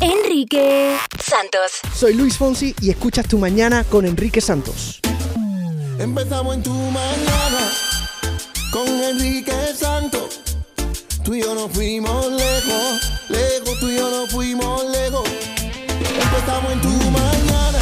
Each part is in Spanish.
Enrique Santos. Soy Luis Fonsi y escuchas tu mañana con Enrique Santos. Empezamos en tu mañana con Enrique Santos. Tú y yo nos fuimos lejos, lejos, tú y yo nos fuimos lejos. Empezamos en tu mañana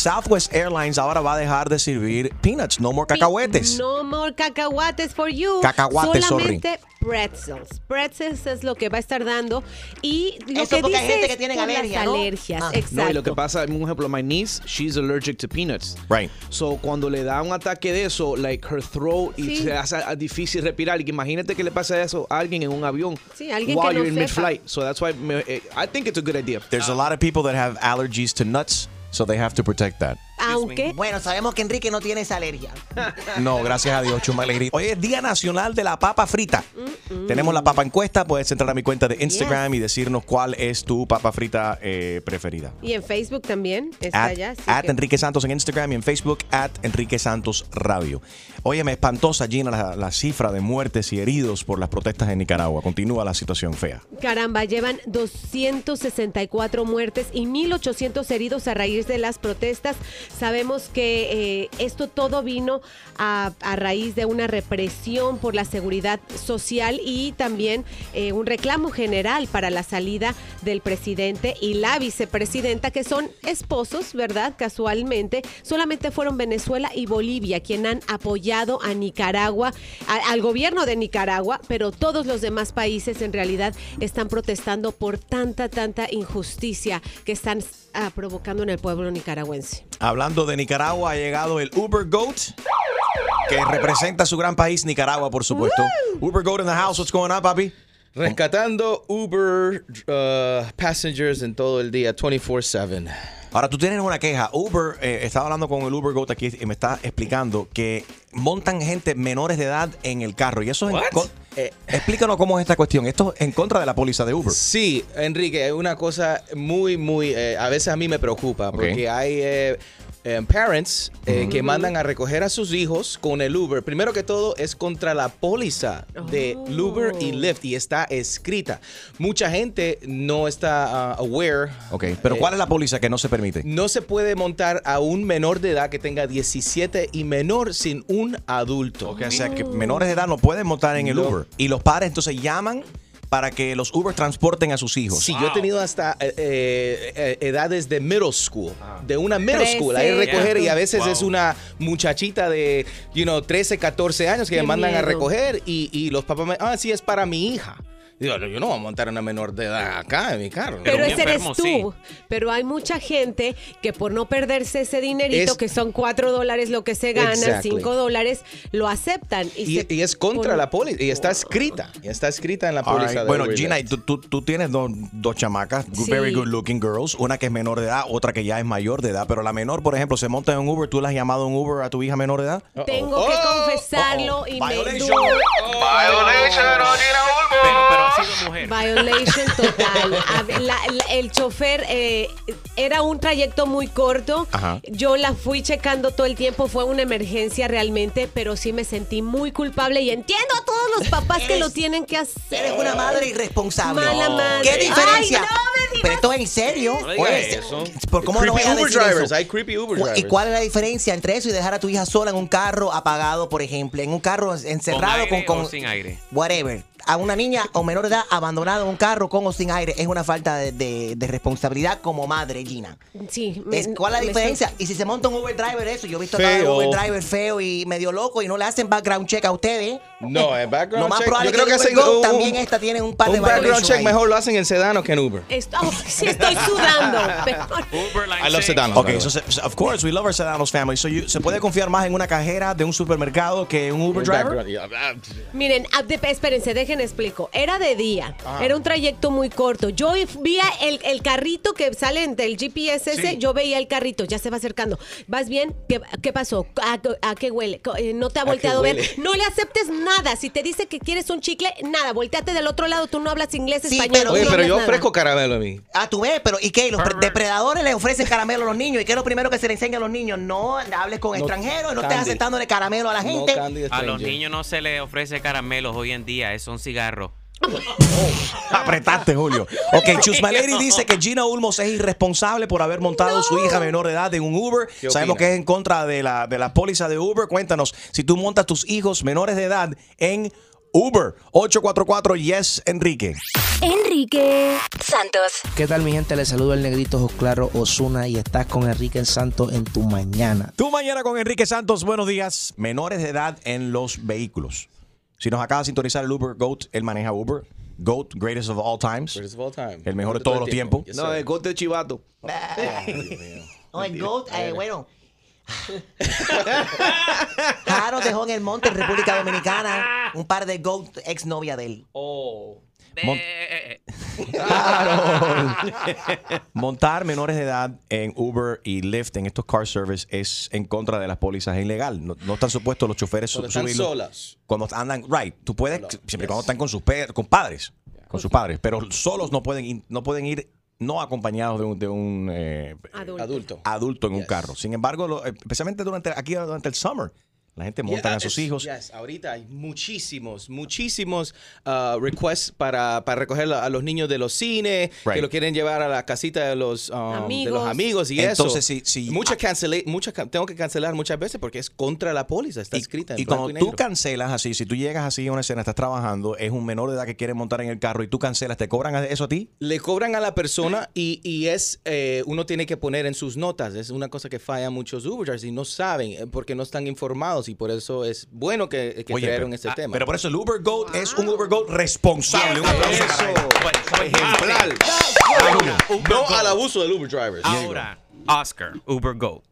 Southwest Airlines ahora va a dejar de servir peanuts, no more cacahuetes. No more cacahuates for you. Cacahuates, sorry. Solamente pretzels. Pretzels es lo que va a estar dando. Y lo Eso que porque hay dice gente es que tiene alergia, ¿no? alergias. Ah. Exacto. No, y lo que pasa, un ejemplo, my niece, she's allergic to peanuts. Right. So, cuando le da un ataque de eso, like her throat, y Sí. se hace difícil respirar. Y que imagínate que le pasa eso a alguien en un avión. Sí, alguien while que no you're in mid-flight. So that's why me- eh, I think it's a good idea. There's a lot of people that have allergies to nuts, so they have to protect that. Aunque Bueno, sabemos que Enrique no tiene esa alergia. No, gracias a Dios, Chuma Alegría. Hoy es Día Nacional de la Papa Frita. Tenemos la papa encuesta. Puedes entrar a mi cuenta de Instagram y decirnos cuál es tu papa frita eh, preferida. y en Facebook también está At, at que- Enrique Santos en Instagram y en Facebook, at Enrique Santos Radio. Óyeme, espantosa, Gina, la, la cifra de muertes y heridos por las protestas en Nicaragua. Continúa la situación fea. Caramba, llevan 264 muertes y 1.800 heridos a raíz de las protestas. Sabemos que eh, esto todo vino a, raíz de una represión por la seguridad social y también eh, un reclamo general para la salida del presidente y la vicepresidenta, que son esposos, ¿verdad? Casualmente, solamente fueron Venezuela y Bolivia quien han apoyado a Nicaragua, al gobierno de Nicaragua, pero todos los demás países en realidad están protestando por tanta, tanta injusticia que están ah, provocando en el pueblo nicaragüense. Hablando de Nicaragua, ha llegado el Uber Goat, que representa a su gran país, Nicaragua, por supuesto. Uber Goat in the house, what's going on, papi? Rescatando Uber uh, passengers en todo el día, 24-7. Ahora, tú tienes una queja. Uber, eh, estaba hablando con el Uber Goat aquí y me está explicando que montan gente menores de edad en el carro. Y eso es eh, explícanos cómo es esta cuestión. Esto es en contra de la póliza de Uber. Sí, Enrique, es una cosa muy, muy, eh, a veces a mí me preocupa porque hay eh, eh, parents eh, que mandan a recoger a sus hijos con el Uber. Primero que todo es contra la póliza de Oh. Uber y Lyft y está escrita. Mucha gente no está ah, aware. Ok, pero Eh, ¿cuál es la póliza que no se permite? No se puede montar a un menor de edad que tenga 17 y menor sin un adulto. Ok, o sea, que menores de edad no pueden montar en el No. Uber. Y los padres entonces llaman para que los Uber transporten a sus hijos. Sí, yo he tenido hasta eh, eh, eh, edades de middle school, de una middle Trece. school, ahí recoger y a veces Wow. es una muchachita de, you know, 13, 14 años que Qué me mandan a recoger y, y los papás me, ah, sí, es para mi hija. Digo, yo no voy a montar a una menor de edad acá en mi carro. Pero, ese eres tú. sí. Pero hay mucha gente que por no perderse ese dinerito, Es- que son cuatro dólares lo que se gana, Exactly. cinco dólares, lo aceptan. Y, Y, se y es contra la póliza, y está escrita, y está escrita en la póliza right. de Bueno, Uber Gina, tú, tú- tú tienes dos, dos chamacas, Sí. very good looking girls, una que es menor de edad, otra que ya es mayor de edad, pero la menor, por ejemplo, se monta en un Uber, ¿tú le has llamado un Uber a tu hija menor de edad? Tengo que Oh, confesarlo y me Violation. Pero, pero ha sido mujer. Violation total. A ver, la- la- el chofer eh, era un trayecto muy corto. Ajá. Yo la fui checando todo el tiempo. Fue una emergencia realmente, pero sí me sentí muy culpable y entiendo a todos los papás que Eres- lo tienen que hacer. Eres una madre irresponsable. Mala madre. ¿Qué diferencia? Ay, no me digas Pero esto es en serio. No Oye, eso. ¿por ¿Cómo no voy Creepy a Uber decir drivers, eso? hay creepy Uber ¿Y drivers. cuál es la diferencia entre eso y dejar a tu hija sola en un carro apagado, por ejemplo? En un carro encerrado ¿Con aire con, o con- sin aire? Whatever. A una niña o menor de edad abandonada en un carro con o sin aire es una falta de, de- de responsabilidad como madre, Gina. Sí. me- Es- ¿Cuál es la diferencia? Y si se monta un Uber driver, eso. Yo he visto un Uber driver feo y medio loco y no le hacen background check a ustedes. No, el background Lo más check. probable yo creo que hacen Go un- también esta tiene un par de un background check ahí. mejor lo hacen en Sedano que en Uber. Esto- oh, sí estoy sudando. Uber line I love. Sedanos. Ok, by the so, se- of course, we love our Sedanos family. So you- ¿Se puede confiar más en una cajera de un supermercado que en un Uber driver? Miren, ah, de- espérense, déjenme explico. Era de día. Ajá. Era un trayecto muy corto. Yo vi el, el carrito que sale del GPS ese, Sí. yo veía el carrito, ya se va acercando. ¿Vas bien? ¿Qué, qué pasó? ¿A, a qué huele? Eh, ¿No te ha ¿A qué volteado a ver? No le aceptes nada. Si te dice que quieres un chicle, nada. Volteate del otro lado. Tú no hablas inglés, Sí, español. pero- no Oye, pero yo nada. ofrezco caramelo a mí. Ah, tú ves, pero ¿y qué? Los pre- depredadores le ofrecen caramelo a los niños. ¿Y qué es lo primero que se le enseña a los niños? No hables con extranjeros, no estés aceptándole caramelo a la gente. A los niños no se les ofrece caramelos hoy en día, eh, son cigarros. Apretaste, Julio. Ok, Chusmaleri dice que Gina Ulmos es irresponsable por haber montado a su hija menor de edad en un Uber. ¿Qué Sabemos opina? que es en contra de la, de la póliza de Uber. Cuéntanos, si tú montas tus hijos menores de edad en Uber. 844 Yes, Enrique. Enrique Santos. ¿Qué tal mi gente? Les saludo el negrito Ojos Claro Osuna y estás con Enrique Santos en tu mañana. Tu mañana con Enrique Santos, buenos días. Menores de edad en los vehículos. Si nos acaba de sintonizar el Uber Goat, él maneja Uber. Goat, greatest of all times. Greatest of all time. El mejor de Todo todos los tiempo. tiempos. Yes, No, el gote de chivato. No, el GOAT, eh, bueno. Jaro dejó en el monte en República Dominicana un par de GOAT ex novia de él. Oh. Mon- Eh, Montar menores de edad en Uber y Lyft en estos car service es en contra de las pólizas, es ilegal. No, no están supuestos los choferes su- Cuando están solas. Cuando andan, right, tú puedes, siempre y yes. cuando están con sus con padres, con sus padres, pero solos no pueden ir, no pueden ir no acompañados de un, de un eh, Adulto. Adulto. adulto en un carro. Sin embargo, lo- especialmente durante aquí durante el summer, la gente montan Yeah, a sus hijos. yes, ahorita hay muchísimos, muchísimos uh, requests para, para recoger a los niños de los cines, Right. que lo quieren llevar a la casita de los, um, de Amigos. los amigos y Entonces, eso. si- si- Muchas cancela- muchas ca- tengo que cancelar muchas veces porque es contra la póliza, está Y, escrita en y cuando y tú negro. cancelas así, si tú llegas así a una escena, estás trabajando, es un menor de edad que quiere montar en el carro y tú cancelas, ¿te cobran eso a ti? Le cobran a la persona y, y es, eh, uno tiene que poner en sus notas. Es una cosa que falla muchos Uber drivers y no saben eh, porque no están informados y por eso es bueno que, que Oye, trajeron pero- este ah, tema. Pero por eso el Uber Goat es un Uber Goat responsable. Un aplauso para él. ejemplar. No al abuso del Uber drivers. Ahora, Oscar, Uber Go.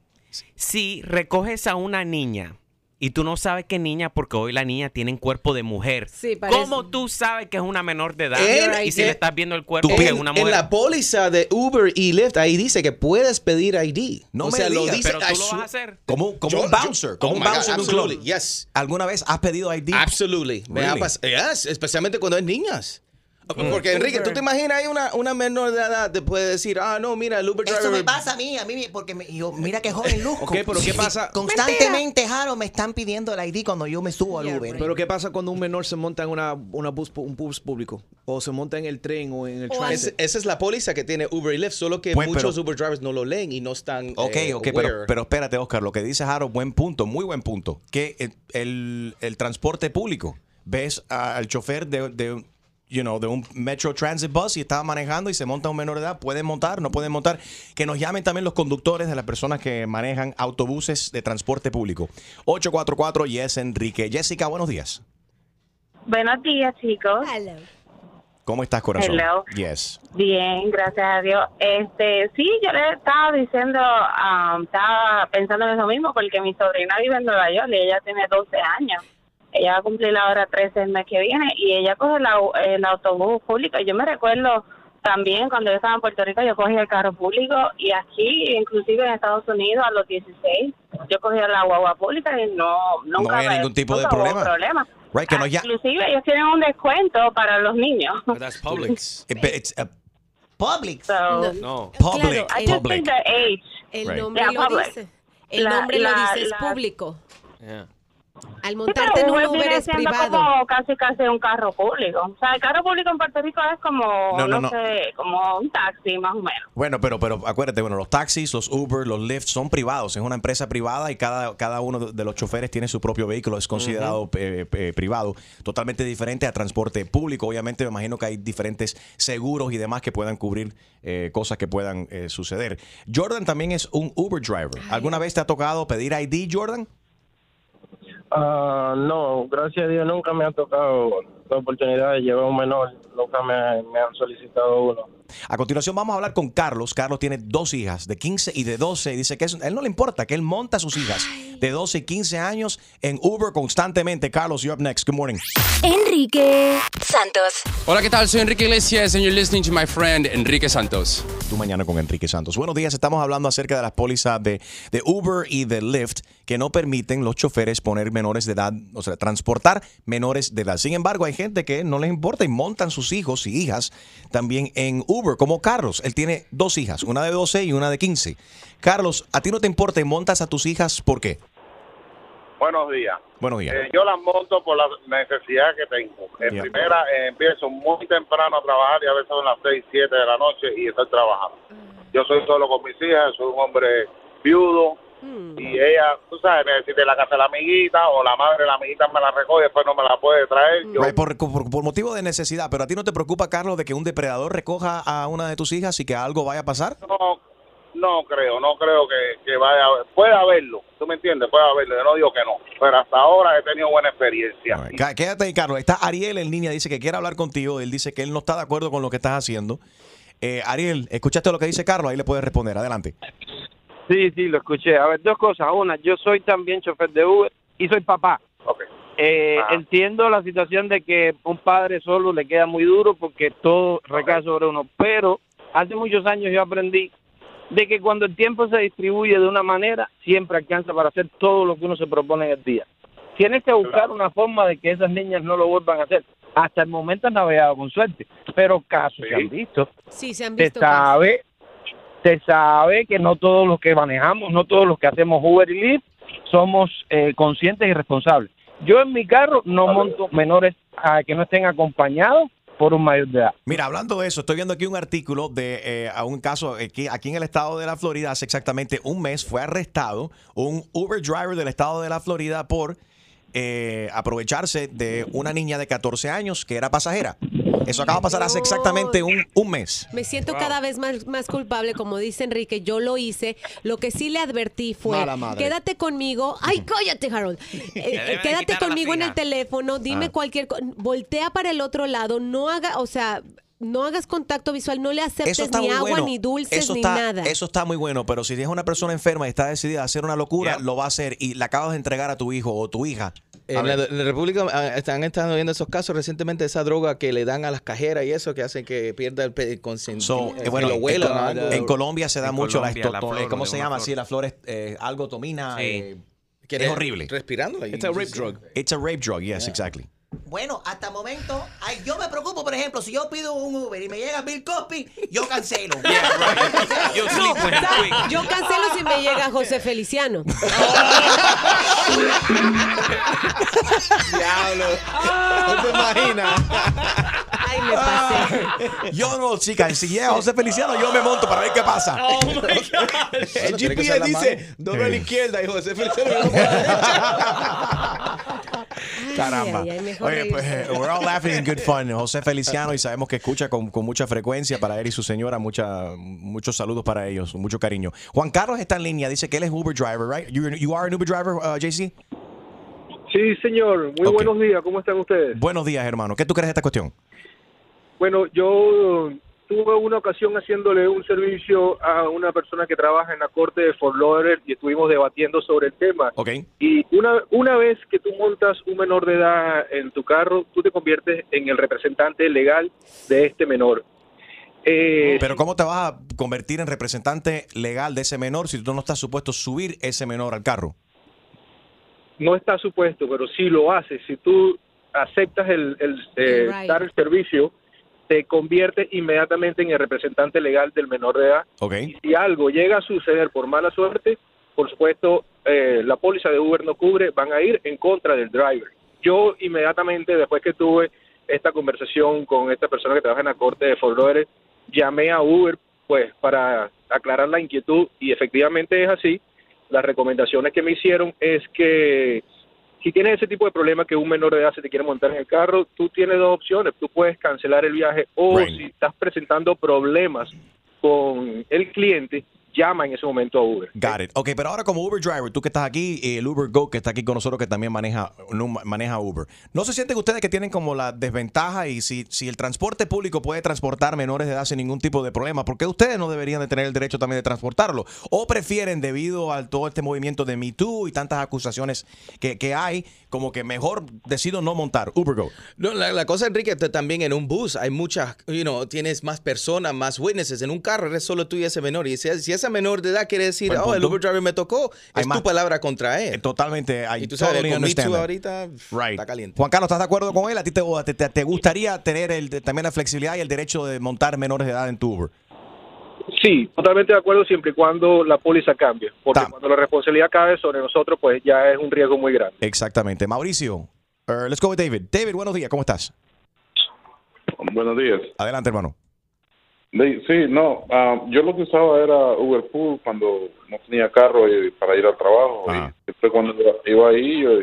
Si recoges a una niña y tú no sabes qué niña, porque hoy la niña tiene un cuerpo de mujer. Sí, parece- ¿Cómo tú sabes que es una menor de edad? En- y si en- le estás viendo el cuerpo En, que es una en mujer. la póliza de Uber y Lyft ahí dice que puedes pedir ID. No o me sea, lo digas, dice pero tú lo vas a hacer. Como, como Yo- un yo- bouncer, como oh un God, bouncer de un club. absolutely, yes. ¿Alguna vez has pedido ID? Absolutely. Me ha Really? yes, especialmente cuando es niñas. Porque Enrique, ¿tú te imaginas ahí una, una menor de edad te puede decir, ah, no, mira, el Uber driver... Eso me pasa a mí, a mí, me- porque me- yo, mira qué joven. Ok, pero ¿qué pasa? Constantemente, Jaro, me están pidiendo el ID cuando yo me subo al Yeah, Uber. Pero ¿qué pasa cuando un menor se monta en una, una bus, un bus público? O se monta en el tren o en el O Es- transit. esa es la póliza que tiene Uber y Lyft, solo que Pues, muchos pero- Uber drivers no lo leen y no están Ok, eh, ok, pero, pero espérate, Oscar, lo que dice Jaro, buen punto, muy buen punto. Que el, el- el transporte público, ves al chofer de, de, you know, de un Metro Transit Bus y estaba manejando y se monta un menor de edad, pueden montar, no pueden montar. Que nos llamen también los conductores de las personas que manejan autobuses de transporte público. 844 Yes Enrique. Jessica, buenos días. Buenos días, chicos. Hello. ¿Cómo estás, corazón? Hello. Yes. Bien, gracias a Dios. Este, sí, yo le estaba diciendo, um, estaba pensando en eso mismo, porque mi sobrina vive en Nueva York y ella tiene 12 años. Ella va a cumplir ahora 13 el mes que viene y ella coge la- el autobús público. Yo me recuerdo también cuando yo estaba en Puerto Rico, yo cogía el carro público y aquí, inclusive en Estados Unidos, a los 16, yo cogía la guagua pública y no, nunca había me- ningún tipo de problema. problema. Right, que nos ya- Inclusive ellos tienen un descuento para los niños. That's Publix. It- it's a Public. So, No. public, I just public. think the age. El Right. nombre Yeah, lo public. dice. El La- nombre lo la- dice, es la- público. Yeah. Al Sí, montarte pero en un Uber es privado. como casi casi un carro público. O sea, el carro público en Puerto Rico es como, No, no, no, no. sé, como un taxi más o menos. Bueno, pero, pero acuérdate, bueno, los taxis, los Uber, los Lyft son privados, es una empresa privada y cada, cada uno de los choferes tiene su propio vehículo, es considerado eh, eh, privado, totalmente diferente a transporte público. Obviamente me imagino que hay diferentes seguros y demás que puedan cubrir eh, cosas que puedan eh, suceder. Jordan también es un Uber driver. ¿Alguna vez te ha tocado pedir ID, Jordan? Ah, no, gracias a Dios nunca me ha tocado la oportunidad de llevar un menor, nunca me, me han solicitado uno. A continuación vamos a hablar con Carlos. Carlos tiene dos hijas de 15 y de 12 y dice que eso- a él no le importa, que él monta a sus hijas de 12 y 15 años en Uber constantemente. Carlos, you're up next. Good morning. Enrique Santos. Hola, ¿qué tal? Soy Enrique Iglesias and you're listening to my friend Enrique Santos. Tu mañana con Enrique Santos. Buenos días, estamos hablando acerca de las pólizas de, de Uber y de Lyft que no permiten los choferes poner menores de edad, o sea, transportar menores de edad. Sin embargo, hay gente que no les importa y montan sus hijos y hijas también en Uber, como Carlos. Él tiene dos hijas, una de 12 y una de 15. Carlos, ¿a ti no te importa y montas a tus hijas por qué? Buenos días. Buenos días. Eh, yo las monto por la necesidad que tengo. En primera, eh, empiezo muy temprano a trabajar y a veces son las 6, 7 de la noche y estoy trabajando. Yo soy solo con mis hijas, soy un hombre viudo y ella, tú sabes, necesita la casa de la amiguita o la madre de la amiguita me la recoge y después no me la puede traer. Yo, Right, por, por- por motivo de necesidad, pero a ti no te preocupa, Carlos, de que un depredador recoja a una de tus hijas y que algo vaya a pasar? no, no creo, no creo que, que vaya a Puede haberlo, ¿tú me entiendes? Puede haberlo, yo no digo que no, pero hasta ahora he tenido buena experiencia. Quédate ahí, Carlos. Está Ariel en línea, dice que quiere hablar contigo. Él dice que él no está de acuerdo con lo que estás haciendo. Eh, Ariel, ¿escuchaste lo que dice Carlos? Ahí le puedes responder. Adelante. Sí, sí, lo escuché. A ver, dos cosas. Una, yo soy también chofer de Uber y soy papá. Eh, Entiendo la situación de que un padre solo le queda muy duro porque todo recae sobre uno, pero hace muchos años yo aprendí de que cuando el tiempo se distribuye de una manera, siempre alcanza para hacer todo lo que uno se propone en el día. Tienes que buscar una forma de que esas niñas no lo vuelvan a hacer. Hasta el momento han navegado con suerte, pero casos se han visto. Sí, se han Se visto. casos. sabe, se sabe que no todos los que manejamos, no todos los que hacemos Uber y Lyft somos eh, conscientes y responsables. Yo en mi carro no monto menores a que no estén acompañados por un mayor de edad. Mira, hablando de eso, estoy viendo aquí un artículo de eh, a un caso aquí, aquí en el estado de la Florida, hace exactamente un mes fue arrestado un Uber driver del estado de la Florida por eh, aprovecharse de una niña de 14 años que era pasajera. Eso acaba de pasar hace exactamente un, un mes. Me siento cada vez más, más culpable, como dice Enrique, yo lo hice. Lo que sí le advertí fue, quédate conmigo. Ay, cállate, Harold. Eh, eh, quédate conmigo en el teléfono, dime Ah. cualquier cosa. Voltea para el otro lado, no haga, o sea, no hagas contacto visual, no le aceptes ni agua, bueno. ni dulces, eso ni está, nada. Eso está muy bueno, pero si es una persona enferma y está decidida a hacer una locura, lo va a hacer y la acabas de entregar a tu hijo o tu hija. En la, en la República ah, están estado viendo esos casos recientemente, esa droga que le dan a las cajeras y eso que hacen que pierda el consentimiento. So, eh, bueno, en, algo. en Colombia se da En mucho Colombia, la, la esto- flor ¿cómo se llama? flor. Sí, la flor es eh, algotomina. eh, Que es horrible. Respirando. It's a rape drug. It's a rape drug, yes, exactly. Bueno, hasta el momento, ay, yo me preocupo, por ejemplo, si yo pido un Uber y me llega Bill Cosby, yo cancelo. No, ¿sabes? yo cancelo si me llega José Feliciano. Diablo. ¿No te imaginas? Ay, me pasé. Yo no, chicas, si llega José Feliciano, yo me monto para ver qué pasa. Oh my God. El GPS dice, doble a la izquierda y José Feliciano Caramba. ay, ay, mejor Oye, pues eh, we're all laughing in good fun. José Feliciano y sabemos que escucha con, con mucha frecuencia para él y su señora. Mucha, muchos saludos para ellos, mucho cariño. Juan Carlos está en línea, dice que él es Uber driver, right? You, you are an Uber driver, uh, JC? Sí, señor. Muy buenos días. ¿Cómo están ustedes? Buenos días, hermano. ¿Qué tú crees de esta cuestión? Bueno, yo tuve una ocasión haciéndole un servicio a una persona que trabaja en la corte de Fort Lauderdale y estuvimos debatiendo sobre el tema. Ok. Y una, una vez que tú montas un menor de edad en tu carro, tú te conviertes en el representante legal de este menor. Eh, Pero ¿cómo te vas a convertir en representante legal de ese menor si tú no estás supuesto a subir ese menor al carro? no está supuesto, pero si lo haces, si tú aceptas el, el, eh, Right. dar el servicio, te conviertes inmediatamente en el representante legal del menor de edad. Ok. Si algo llega a suceder por mala suerte, por supuesto, eh, la póliza de Uber no cubre, van a ir en contra del driver. Yo inmediatamente, después que tuve esta conversación con esta persona que trabaja en la corte de Fort Lauderdale, llamé a Uber pues para aclarar la inquietud y efectivamente es así. Las recomendaciones que me hicieron es que si tienes ese tipo de problema que un menor de edad se te quiere montar en el carro, tú tienes dos opciones. Tú puedes cancelar el viaje o Right. si estás presentando problemas con el cliente, llama en ese momento a Uber. Got it. Ok, pero ahora como Uber driver, tú que estás aquí y el Uber Go que está aquí con nosotros que también maneja, maneja Uber. ¿No se sienten ustedes que tienen como la desventaja y si, si el transporte público puede transportar menores de edad sin ningún tipo de problema, ¿por qué ustedes no deberían de tener el derecho también de transportarlo? ¿O prefieren debido a todo este movimiento de Me Too y tantas acusaciones que, que hay, como que mejor decido no montar Uber Go? No, la, la cosa, Enrique, también en un bus hay muchas, you know, tienes más personas, más witnesses. En un carro eres solo tú y ese menor. Y si, si esa menor de edad quiere decir, Buen oh, el. Uber driver me tocó, Hay es más- tu palabra contra él. Totalmente. I y tú sabes, totally con Me Too ahorita Right. está caliente. Juan Carlos, ¿estás de acuerdo con él? ¿A ti te, te- te- te gustaría tener el, también la flexibilidad y el derecho de montar menores de edad en tu Uber? Sí, totalmente de acuerdo siempre y cuando la póliza cambie, porque cuando la responsabilidad cae sobre nosotros, pues ya es un riesgo muy grande. Exactamente. Mauricio, uh, let's go with David. David, buenos días, ¿cómo estás? Buenos días. Adelante, hermano. Sí, no, ah, yo lo que usaba era Uber Pool cuando no tenía carro y- para ir al trabajo. Y siempre cuando iba, ahí, yo-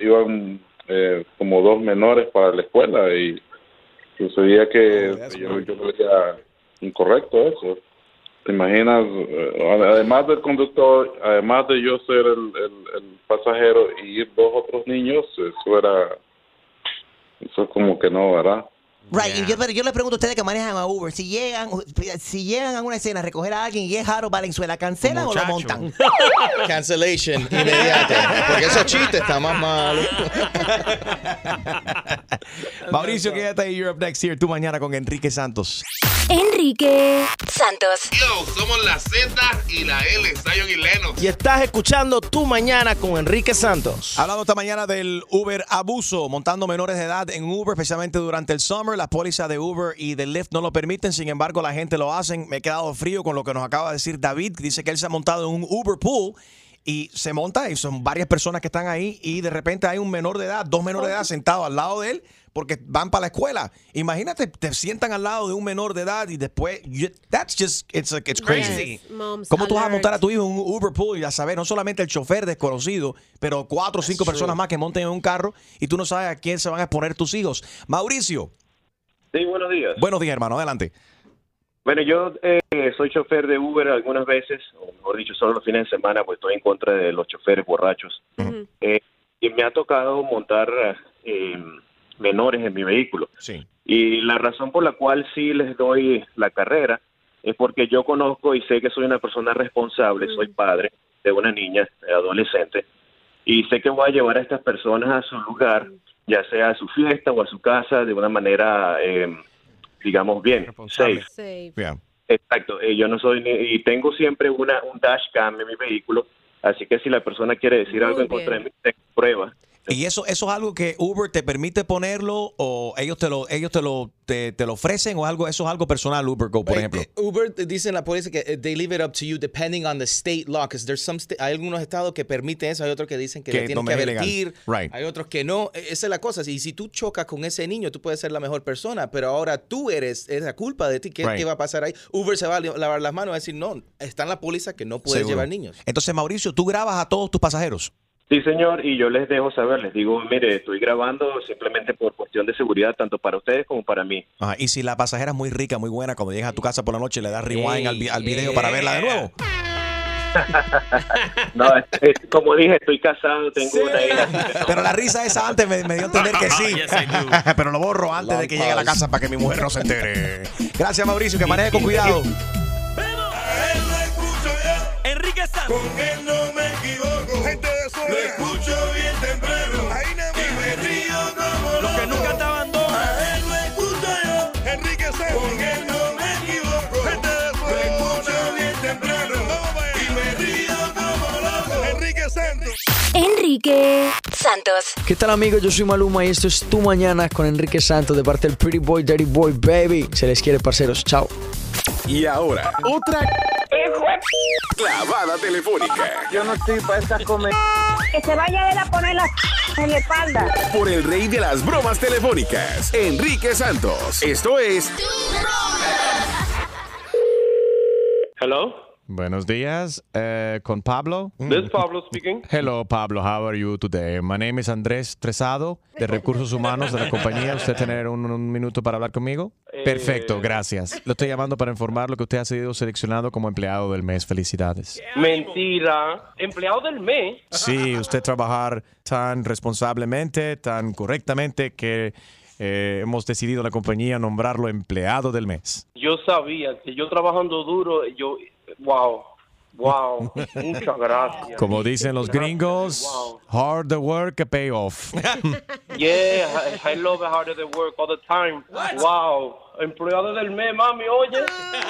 iban eh, como dos menores para la escuela y sucedía que yo, yo veía incorrecto eso. ¿Te imaginas? Eh, Además del conductor, además de yo ser el, el- el pasajero y ir dos otros niños, eso era, eso como que no, ¿verdad? Right, y yo, pero yo le pregunto a ustedes que manejan a Uber, si llegan, si llegan a una escena a recoger a alguien y es Jaro Valenzuela, ¿cancelan o lo montan? Cancellation inmediata. Porque esos chistes están más malos. Mauricio, quédate. You're up next here. Tú mañana con Enrique Santos. Enrique Santos. Yo, somos la Z y la L, Zion y Lennox. Y estás escuchando Tu Mañana con Enrique Santos. Hablando esta mañana del Uber abuso, montando menores de edad en Uber, especialmente durante el summer. Las pólizas de Uber y de Lyft no lo permiten, sin embargo, la gente lo hacen. Me he quedado frío con lo que nos acaba de decir David, que dice que él se ha montado en un Uber pool y se monta y son varias personas que están ahí y de repente hay un menor de edad, dos menores de edad sentados al lado de él porque van para la escuela. Imagínate, te sientan al lado de un menor de edad y después, you- that's just, it's, like, it's crazy. Yes, moms ¿Cómo tú vas a montar a tu hijo en un Uber pool y a saber, no solamente el chofer desconocido, pero cuatro o cinco true. personas más que monten en un carro y tú no sabes a quién se van a exponer tus hijos? Mauricio, Sí, buenos días. buenos días, hermano, adelante. Bueno, yo eh, soy chofer de Uber algunas veces, o mejor dicho, solo los fines de semana, pues estoy en contra de los choferes borrachos. Eh, y me ha tocado montar eh, menores en mi vehículo. Sí. Y la razón por la cual sí les doy la carrera es porque yo conozco y sé que soy una persona responsable, soy padre de una niña adolescente, y sé que voy a llevar a estas personas a su lugar, ya sea a su fiesta o a su casa, de una manera, eh, digamos, bien, safe. Exacto, eh, yo no soy ni, y tengo siempre una un dashcam en mi vehículo, así que si la persona quiere decir algo en contra de mí, tengo pruebas. ¿Y eso, eso es algo que Uber te permite ponerlo o ellos te lo, ellos te lo, te, te lo ofrecen o algo, eso es algo personal, Uber Go, por ejemplo? Uber eh, dice en la policía que eh, they leave it up to you depending on the state law, because there's some hay algunos estados que permiten eso, hay otros que dicen que, Que le tienen no que advertir, Right. hay otros que no. E- Esa es la cosa. Y si tú chocas con ese niño, tú puedes ser la mejor persona, pero ahora tú eres, es la culpa de ti. ¿Qué, Right. qué va a pasar ahí? Uber se va a lavar las manos y va a decir, no, está en la póliza que no puedes Seguro. llevar niños. Entonces, Mauricio, tú grabas a todos tus pasajeros. Sí, señor, y yo les dejo saber, les digo, mire, estoy grabando simplemente por cuestión de seguridad, tanto para ustedes como para mí. Ajá, Y si la pasajera es muy rica, muy buena, cuando llegas a tu casa por la noche le das rewind al, vi- al video para verla de nuevo. No, es- es- como dije, estoy casado, tengo una hija. Pero la risa esa antes me, me dio a entender que sí. Pero lo borro antes de que llegue a la casa para que mi mujer no se entere. Gracias, Mauricio, que maneje con cuidado. Enrique Santos. Con él no me Enrique Santos. ¿Qué tal amigos? Yo soy Maluma y esto es Tu Mañana con Enrique Santos de parte del Pretty Boy, Dirty Boy, Baby. Se les quiere, parceros. Chao. Y ahora, otra clavada telefónica. Yo no estoy para estas comer. Que se vaya él a poner la en la espalda. Por el rey de las bromas telefónicas, Enrique Santos. Esto es Hello, Buenos días, eh, con Pablo. this is Pablo speaking. Hello, Pablo. How are you today? My name is Andrés Tresado, de Recursos Humanos de la compañía. ¿Usted tener un, un minuto para hablar conmigo? Eh, Perfecto, gracias. Lo estoy llamando para informarlo que usted ha sido seleccionado como empleado del mes. Felicidades. Mentira. Empleado del mes. Sí, usted trabajar tan responsablemente, tan correctamente que eh, hemos decidido en la compañía nombrarlo empleado del mes. Yo sabía que yo trabajando duro, yo, wow, wow, muchas gracias. Como dicen los gringos, hard the work, pay off. Yeah, I, I love than work all the time. Wow, empleado del mes, mami, oye.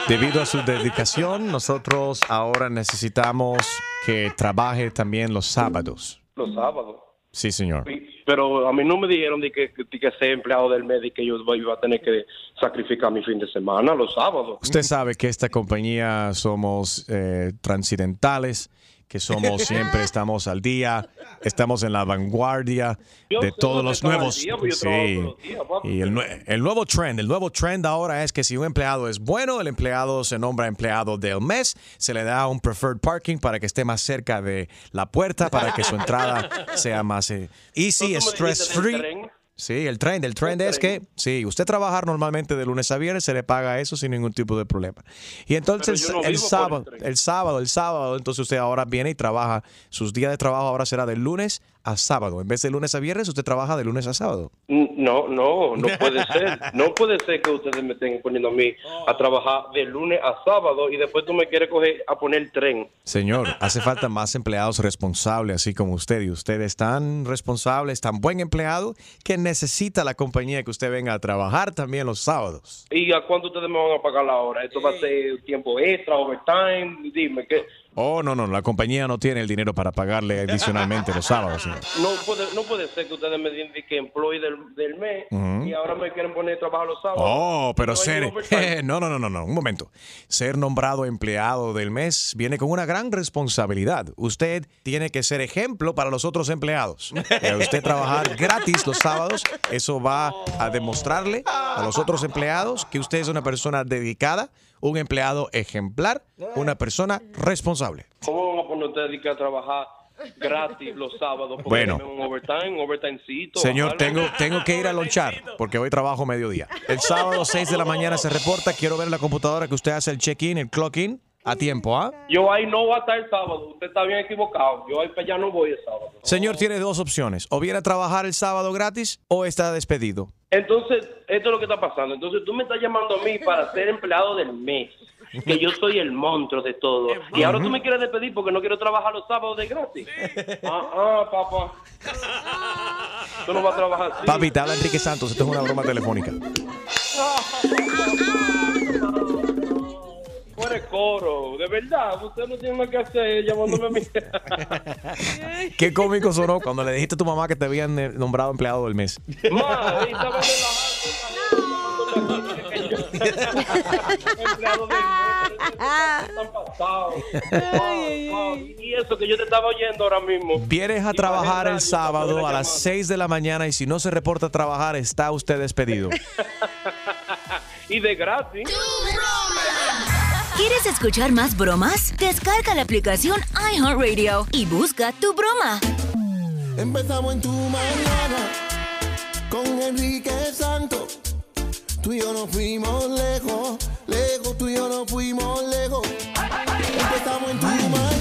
Debido a su dedicación, nosotros ahora necesitamos que trabaje también los sábados. Los sábados. Sí, señor. Pero a mí no me dijeron de que, de que ser empleado del mes y que yo iba a tener que sacrificar mi fin de semana, los sábados. Usted sabe que esta compañía somos eh, transidentales, que somos siempre estamos al día, estamos en la vanguardia de todos los nuevos. día, Sí. los días. Y el, el nuevo trend, el nuevo trend ahora es que si un empleado es bueno, el empleado se nombra empleado del mes, se le da un preferred parking para que esté más cerca de la puerta, para que su entrada sea más eh, easy, stress free. Sí, el trend, el trend es que sí, usted trabajar normalmente de lunes a viernes se le paga eso sin ningún tipo de problema. Y entonces no el por sábado, el el sábado, el sábado, entonces usted ahora viene y trabaja, sus días de trabajo ahora será de lunes a sábado. En vez de lunes a viernes, usted trabaja de lunes a sábado. No, no, no puede ser. No puede ser que ustedes me estén poniendo a mí a trabajar de lunes a sábado y después tú me quieres coger a poner el tren. Señor, hace falta más empleados responsables, así como usted. Y usted es tan responsable, es tan buen empleado que necesita la compañía que usted venga a trabajar también los sábados. ¿Y a cuánto ustedes me van a pagar la hora? ¿Esto va a ser tiempo extra, overtime? Dime, ¿qué? Oh, no, no, la compañía no tiene el dinero para pagarle adicionalmente los sábados. señor. No puede, no puede ser que ustedes me digan que employee del, del mes y ahora me quieren poner a trabajar los sábados. Oh, pero No ser. no, no, no, no, no, un momento. Ser nombrado empleado del mes viene con una gran responsabilidad. Usted tiene que ser ejemplo para los otros empleados. Eh, usted trabajar gratis los sábados, eso va a demostrarle a los otros empleados que usted es una persona dedicada, un empleado ejemplar, una persona responsable. ¿Cómo van a poner ustedes que a trabajar gratis los sábados? Bueno. un overtime, overtimecito. Señor, tengo, tengo que ir a lonchar porque hoy trabajo mediodía. El sábado 6 de la mañana se reporta. Quiero ver en la computadora que usted hace el check-in, el clock-in a tiempo, ¿ah? Yo ahí no voy a estar el sábado. Usted está bien equivocado. Yo ahí para allá no voy el sábado. Señor, tiene dos opciones. O viene a trabajar el sábado gratis o está despedido. Entonces, esto es lo que está pasando. Entonces, tú me estás llamando a mí para ser empleado del mes. Que yo soy el monstruo de todo. Y ahora tú me quieres despedir porque no quiero trabajar los sábados de gratis. Ah, ah, papá. Tú no vas a trabajar así. Papi, te habla Enrique Santos. Esto es una broma telefónica. Fuera de coro. De verdad, usted no tiene nada que hacer llamándome a mí. Qué cómico sonó cuando le dijiste a tu mamá que te habían eh, nombrado empleado del mes. Ma, ahí estaba Empleado del mes. Wow, wow. Y eso que yo te estaba oyendo ahora mismo. Vienes a trabajar el sábado a las 6 de la mañana y si no se reporta a trabajar, está usted despedido. Y de gratis. ¿Quieres escuchar más bromas? Descarga la aplicación iHeartRadio y busca tu broma. Empezamos en tu mañana con Enrique Santos. Tú y yo nos fuimos lejos, lejos, tú y yo nos fuimos lejos. Empezamos en tu mañana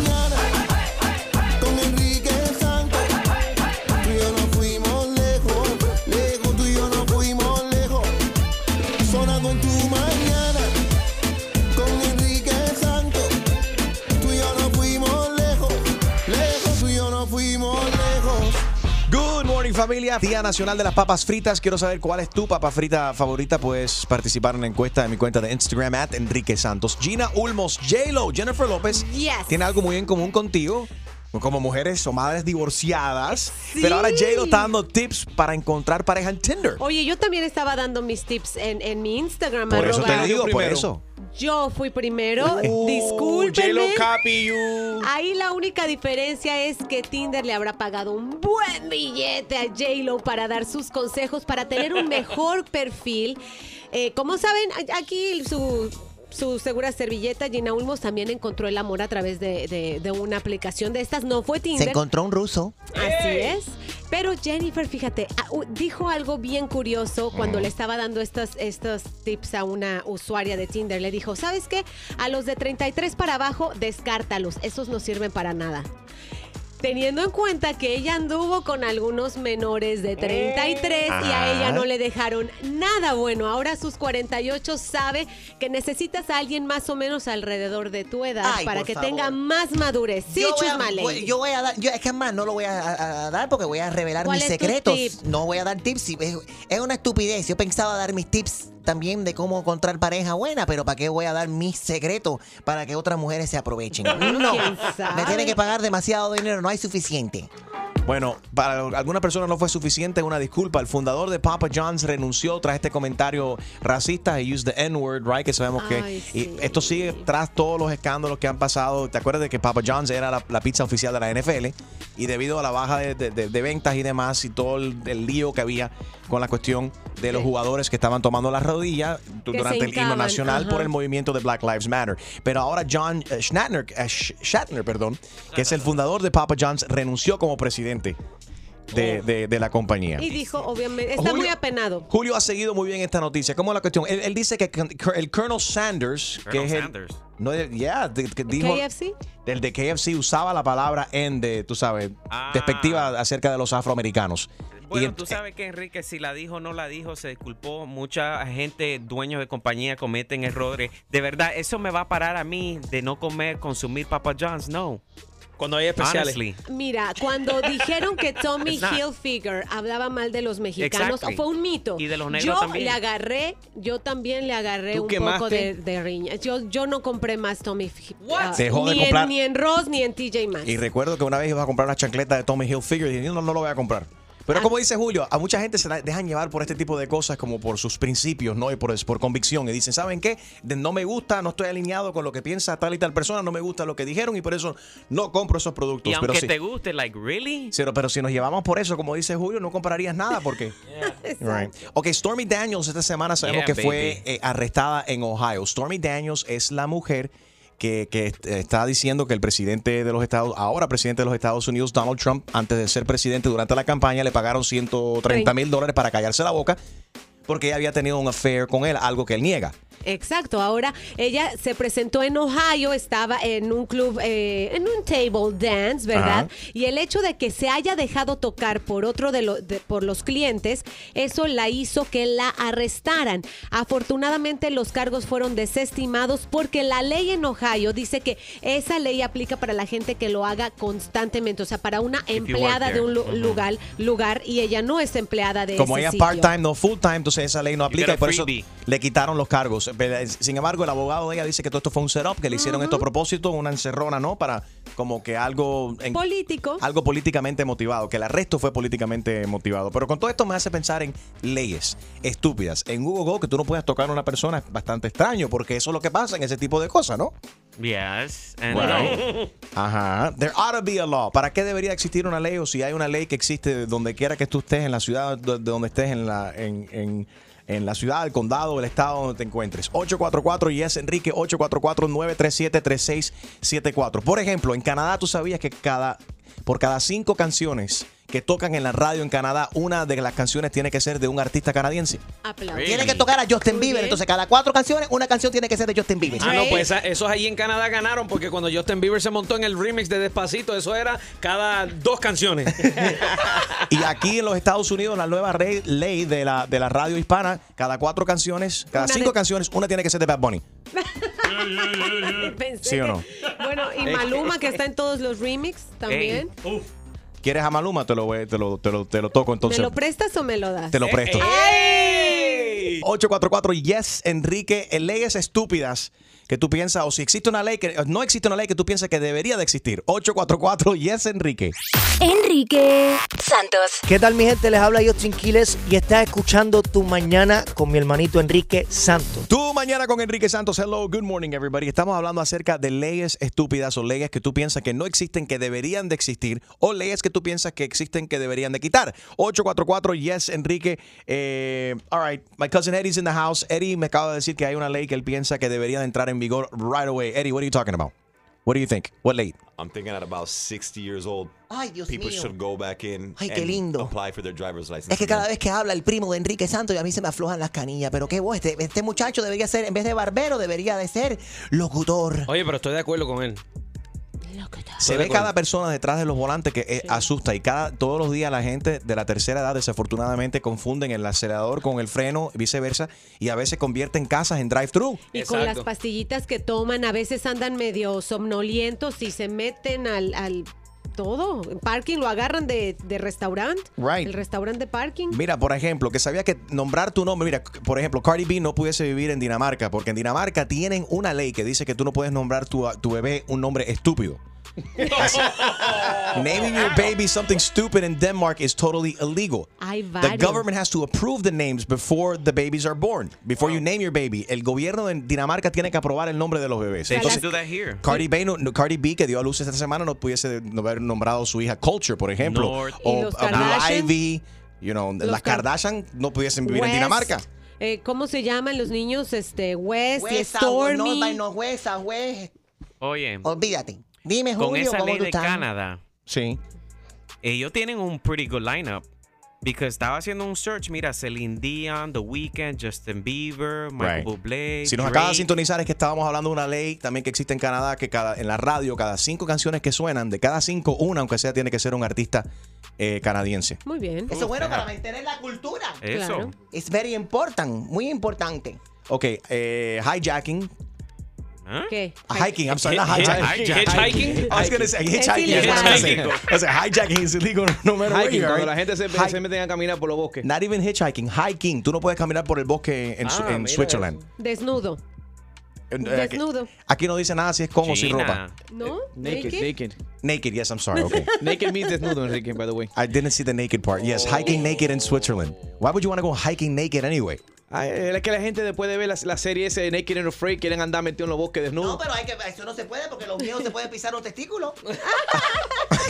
familia, Día Nacional de las Papas Fritas. Quiero saber cuál es tu papa frita favorita. Puedes participar en la encuesta en mi cuenta de Instagram at Enrique Santos. Gina Ulmos, J-Lo, Jennifer López. Yes. Tiene algo muy en común contigo. Como mujeres o madres divorciadas. Pero ahora J-Lo está dando tips para encontrar pareja en Tinder. Oye, yo también estaba dando mis tips en, en mi Instagram. Por eso te digo, por eso. Yo fui primero. Uh, Discúlpenme. Ahí la única diferencia es que Tinder le habrá pagado un buen billete a J-Lo para dar sus consejos para tener un mejor perfil. Eh, como saben, aquí su, su segura servilleta, Gina Ulmos también encontró el amor a través de, de- de una aplicación de estas. No fue Tinder. Se encontró un ruso. Así es. Pero Jennifer, fíjate, ah, dijo algo bien curioso cuando le estaba dando estos, estos tips a una usuaria de Tinder. Le dijo, ¿sabes qué? A los de 33 para abajo, descártalos. Esos no sirven para nada. Teniendo en cuenta que ella anduvo con algunos menores de 33 y a ella no le dejaron nada bueno. Ahora a sus 48 sabe que necesitas a alguien más o menos alrededor de tu edad Ay, para por que favor. tenga más madurez. Sí, yo, voy a, Chusma voy- Lady. yo voy a dar, yo, es que más no lo voy a, a- a dar porque voy a revelar ¿Cuál mis es tu secretos. tip? No voy a dar tips. es una estupidez. Yo pensaba dar mis tips también de cómo encontrar pareja buena, pero ¿para qué voy a dar mis secretos para que otras mujeres se aprovechen? No, me tienen que pagar demasiado dinero, no hay suficiente. Bueno, para alguna persona no fue suficiente, una disculpa. El fundador de Papa John's renunció tras este comentario racista. He used the N-word, right? Que sabemos que. Y esto sigue tras todos los escándalos que han pasado. ¿Te acuerdas de que Papa John's era la, la pizza oficial de la NFL? Y debido a la baja de, de- de- de ventas y demás, y todo el, el lío que había con la cuestión de los jugadores que estaban tomando las rodillas durante el himno nacional por el movimiento de Black Lives Matter. Pero ahora John Sh- Shatner, perdón, que es el fundador de Papa John's, renunció como presidente de, de- de la compañía. Y dijo, obviamente, está Julio- muy apenado. Julio ha seguido muy bien esta noticia. ¿Cómo es la cuestión? Él, él dice que el Colonel Sanders, que Colonel es el, Sanders. no, yeah, de- que dijo, KFC. el de KFC usaba la palabra en de, tú sabes, despectiva acerca de los afroamericanos. Bueno, Y tú sabes que Enrique, si la dijo o no la dijo, se disculpó. Mucha gente, dueños de compañía, cometen errores. De verdad, eso me va a parar a mí de no comer, consumir Papa John's. No. Cuando hay especiales. Honestly. Mira, cuando dijeron que Tommy It's not. Hilfiger hablaba mal de los mexicanos, Exactly. fue un mito. Y de los negros yo también. le agarré, yo también le agarré ¿Tú un quemaste? poco de, de riña. Yo, yo no compré más Tommy ah, Dejó de ni, comprar. en, ni en Ross ni en TJ Maxx. Y recuerdo que una vez iba a comprar una chancleta de Tommy Hilfiger y dije, no, no lo voy a comprar. Pero como dice Julio, a mucha gente se la- dejan llevar por este tipo de cosas como por sus principios, ¿no? Y por, por convicción. Y dicen, ¿saben qué? De- no me gusta, no estoy alineado con lo que piensa tal y tal persona, no me gusta lo que dijeron y por eso no compro esos productos. Y pero aunque sí- te guste, like, really? pero, pero si nos llevamos por eso, como dice Julio, no comprarías nada porque... Right. Ok, Stormy Daniels esta semana sabemos Yeah, que fue eh, arrestada en Ohio. Stormy Daniels es la mujer que, que est- está diciendo que el presidente de los Estados, ahora presidente de los Estados Unidos, Donald Trump, antes de ser presidente durante la campaña, le pagaron 130 mil dólares para callarse la boca porque ella había tenido un affair con él, algo que él niega. Exacto, ahora ella se presentó en Ohio, estaba en un club, eh, en un table dance, ¿verdad? Ajá. Y el hecho de que se haya dejado tocar por otro de, lo- de- por los clientes, eso la hizo que la arrestaran. Afortunadamente los cargos fueron desestimados porque la ley en Ohio dice que esa ley aplica para la gente que lo haga constantemente, o sea, para una empleada de un lugar, lugar y ella no es empleada de Como ese ella part-time, no full-time, entonces esa ley no aplica y por eso le quitaron los cargos. Pero, eh, Sin embargo, el abogado de ella dice que todo esto fue un setup, que le hicieron esto a propósito, una encerrona, ¿no? Para como que algo... en- Político. algo políticamente motivado, que el arresto fue políticamente motivado. Pero con todo esto me hace pensar en leyes estúpidas. En Google Go, que tú no puedas tocar a una persona es bastante extraño, porque eso es lo que pasa en ese tipo de cosas, ¿no? Yes. And Right. Ajá. There ought to be a law. ¿Para qué debería existir una ley o si hay una ley que existe donde quiera que tú estés, en la ciudad de de donde estés, en la, en, en- en la ciudad, el condado, el estado donde te encuentres? 844 y es Enrique 844-937-3674. Por ejemplo, en Canadá tú sabías que cada, por cada cinco canciones que tocan en la radio en Canadá, una de las canciones tiene que ser de un artista canadiense. Aplausos. Tiene que tocar a Justin Bieber. Entonces, cada cuatro canciones, una canción tiene que ser de Justin Bieber. Ah, no, pues esos allí en Canadá ganaron porque cuando Justin Bieber se montó en el remix de Despacito, eso era cada dos canciones. Y aquí en los Estados Unidos, la nueva ley de la, de la radio hispana, cada cuatro canciones, cada Una cinco de- canciones, una tiene que ser de Bad Bunny. Pensé ¿Sí o que- no? Bueno, y Maluma, que está en todos los remix también. ¿Quieres a Maluma? Te lo, voy- te lo, te lo, te lo toco entonces. ¿Me lo prestas o me lo das? Te lo presto. ¡Ay! 844 Yes, Enrique, en leyes estúpidas que tú piensas, o si existe una ley que no existe una ley que tú piensas que debería de existir. 844 Yes, Enrique. Enrique Santos. ¿Qué tal mi gente? Les habla Justin Quiles y estás escuchando Tu Mañana con mi hermanito Enrique Santos. Tu mañana con Enrique Santos. Hello, good morning everybody. Estamos hablando acerca de leyes estúpidas o leyes que tú piensas que no existen, que deberían de existir, o leyes que tú piensas que existen, que deberían de quitar. 844 Yes, Enrique. Eh, all right, my cousin Eddie's in the house. Eddie me acaba de decir que hay una ley que él piensa que debería de entrar en vigor right away. Eddie, what are you talking about? What do you think? What ley? I'm thinking at about 60 years old, Ay, Dios people mío. should go back in Ay, qué and lindo. apply for their driver's license. Es que cada vez que habla el primo de Enrique Santos y a mí se me aflojan las canillas. Pero qué vos, este, este muchacho debería ser, en vez de barbero, debería de ser locutor. Oye, pero estoy de acuerdo con él. Se ve cada persona detrás de los volantes que eh, asusta y cada todos los días la gente de la tercera edad desafortunadamente confunden el acelerador con el freno y viceversa y a veces convierten casas en drive-thru. Y con las pastillitas que toman, a veces andan medio somnolientos y se meten al, al todo. En parking lo agarran de, de restaurante. Right. El restaurante de parking. Mira, por ejemplo, que sabía que nombrar tu nombre, mira, por ejemplo, Cardi B no pudiese vivir en Dinamarca, porque en Dinamarca tienen una ley que dice que tú no puedes nombrar tu, tu bebé un nombre estúpido. Naming your baby something stupid in Denmark is totally illegal. Hay The government has to approve the names before the babies are born. Before you name your baby, el gobierno de Dinamarca tiene que aprobar el nombre de los bebés. They Entonces, do that here. Cardi B, no- Cardi B, que dio a luz esta semana, no pudiese no haber nombrado a su hija Culture, por ejemplo. North. Y O Blue Kardashian. Ivy. You know, Los las Kar- Kardashian no pudiesen vivir en West, Dinamarca. eh, ¿Cómo se llaman los niños? Este, West, y Huesa, Stormy. no, no, huesa, hues. Oye, Olvídate. Dime, con Julio, esa ¿cómo ley tú de estás? Canadá, Sí. ellos tienen un pretty good lineup. Because estaba haciendo un search, mira, Celine Dion, The Weeknd, Justin Bieber, Michael Right. Bublé, Si nos acaba de Drake. sintonizar es que estábamos hablando de una ley también que existe en Canadá que cada en la radio cada cinco canciones que suenan de cada cinco una aunque sea tiene que ser un artista eh, canadiense. Muy bien. Eso es bueno para mantener la cultura. Eso. Claro. Es very important, muy importante. Ok, eh, hijacking. ¿Qué? Hiking, I'm sorry, not hijacking. hitchhiking? I was gonna say hitchhiking. is what I was ilegal. saying. O sea, hijacking is illegal no matter where you are. cuando la gente se, se meten a caminar por los bosques. Not even hitchhiking, hiking. Tú no puedes caminar por el bosque en, Ah, en mira Switzerland. Desnudo. En- eh, aquí- Desnudo. Aquí no dice nada si es con o sin ropa. ¿No? Naked, naked. Naked, yes, I'm sorry. Okay. Naked means desnudo, Enrique, by the way. I didn't see the naked part. Yes, hiking naked in Switzerland. Why would you want to go hiking naked anyway? Es que la gente después de ver la, la serie ese de Naked and Afraid quieren andar metidos en los bosques desnudos. No, pero hay que, eso no se puede porque los viejos se pueden pisar un testículo.